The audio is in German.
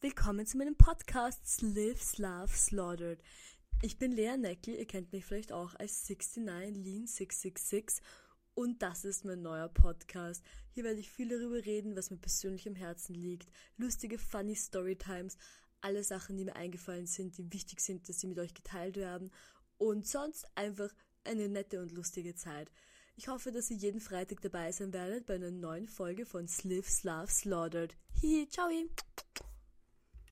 Willkommen zu meinem Podcast Lives, Love, Slaughtered. Ich bin Lea Neckel, ihr kennt mich vielleicht auch als 69 Lean 666 und das ist mein neuer Podcast. Hier werde ich viel darüber reden, was mir persönlich am Herzen liegt, lustige, funny Storytimes, alle Sachen, die mir eingefallen sind, die wichtig sind, dass sie mit euch geteilt werden und sonst einfach eine nette und lustige Zeit. Ich hoffe, dass ihr jeden Freitag dabei sein werdet bei einer neuen Folge von Sliv Slav Slaughtered. Hihi, ciao!